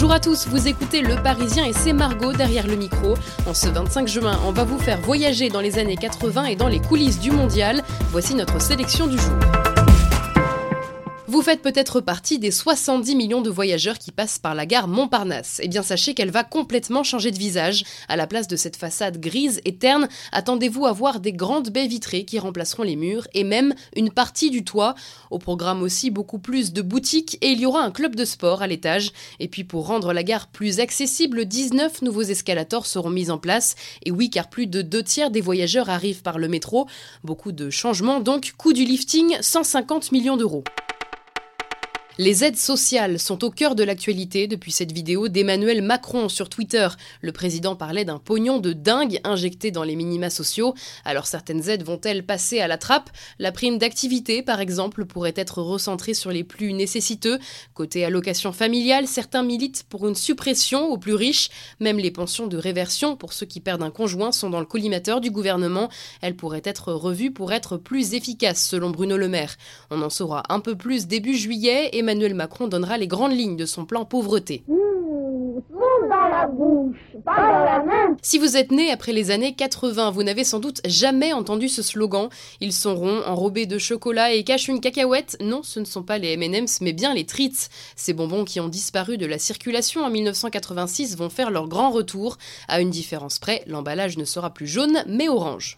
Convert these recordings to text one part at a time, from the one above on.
Bonjour à tous, vous écoutez Le Parisien et c'est Margot derrière le micro. En ce 25 juin, on va vous faire voyager dans les années 80 et dans les coulisses du mondial. Voici notre sélection du jour. Vous faites peut-être partie des 70 millions de voyageurs qui passent par la gare Montparnasse. Eh bien, sachez qu'elle va complètement changer de visage. À la place de cette façade grise et terne, attendez-vous à voir des grandes baies vitrées qui remplaceront les murs et même une partie du toit. Au programme aussi beaucoup plus de boutiques et il y aura un club de sport à l'étage. Et puis pour rendre la gare plus accessible, 19 nouveaux escalators seront mis en place. Et oui, car plus de deux tiers des voyageurs arrivent par le métro. Beaucoup de changements donc. Coût du lifting, 150 millions d'euros. Les aides sociales sont au cœur de l'actualité depuis cette vidéo d'Emmanuel Macron sur Twitter. Le président parlait d'un pognon de dingue injecté dans les minima sociaux. Alors certaines aides vont-elles passer à la trappe? La prime d'activité, par exemple, pourrait être recentrée sur les plus nécessiteux. Côté allocation familiale, certains militent pour une suppression aux plus riches. Même les pensions de réversion pour ceux qui perdent un conjoint sont dans le collimateur du gouvernement. Elles pourraient être revues pour être plus efficaces, selon Bruno Le Maire. On en saura un peu plus début juillet. Emmanuel Macron donnera les grandes lignes de son plan pauvreté. Si vous êtes né après les années 80, vous n'avez sans doute jamais entendu ce slogan. Ils sont ronds, enrobés de chocolat et cachent une cacahuète. Non, ce ne sont pas les M&M's, mais bien les Treats. Ces bonbons qui ont disparu de la circulation en 1986 vont faire leur grand retour. À une différence près, l'emballage ne sera plus jaune, mais orange.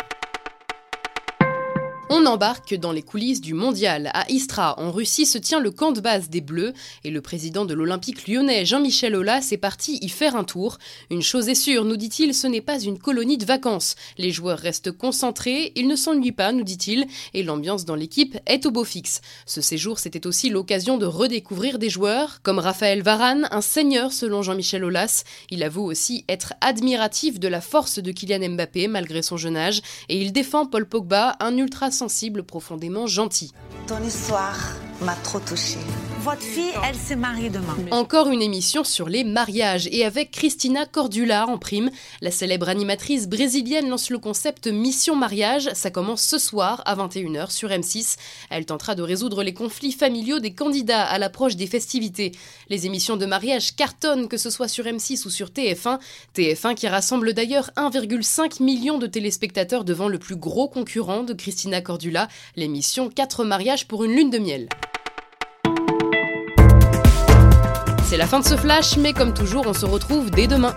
On embarque dans les coulisses du mondial. À Istra, en Russie, se tient le camp de base des Bleus et le président de l'Olympique lyonnais, Jean-Michel Aulas, est parti y faire un tour. Une chose est sûre, nous dit-il, ce n'est pas une colonie de vacances. Les joueurs restent concentrés, ils ne s'ennuient pas, nous dit-il, et l'ambiance dans l'équipe est au beau fixe. Ce séjour, c'était aussi l'occasion de redécouvrir des joueurs, comme Raphaël Varane, un seigneur selon Jean-Michel Aulas. Il avoue aussi être admiratif de la force de Kylian Mbappé malgré son jeune âge, et il défend Paul Pogba, un ultra sensible, profondément gentil. Ton histoire m'a trop touchée. Votre fille, elle se marie demain. Encore une émission sur les mariages et avec Christina Cordula en prime. La célèbre animatrice brésilienne lance le concept Mission Mariage. Ça commence ce soir à 21h sur M6. Elle tentera de résoudre les conflits familiaux des candidats à l'approche des festivités. Les émissions de mariage cartonnent, que ce soit sur M6 ou sur TF1. TF1 qui rassemble d'ailleurs 1,5 million de téléspectateurs devant le plus gros concurrent de Christina Cordula, l'émission 4 mariages pour une lune de miel. C'est la fin de ce flash, mais comme toujours, on se retrouve dès demain.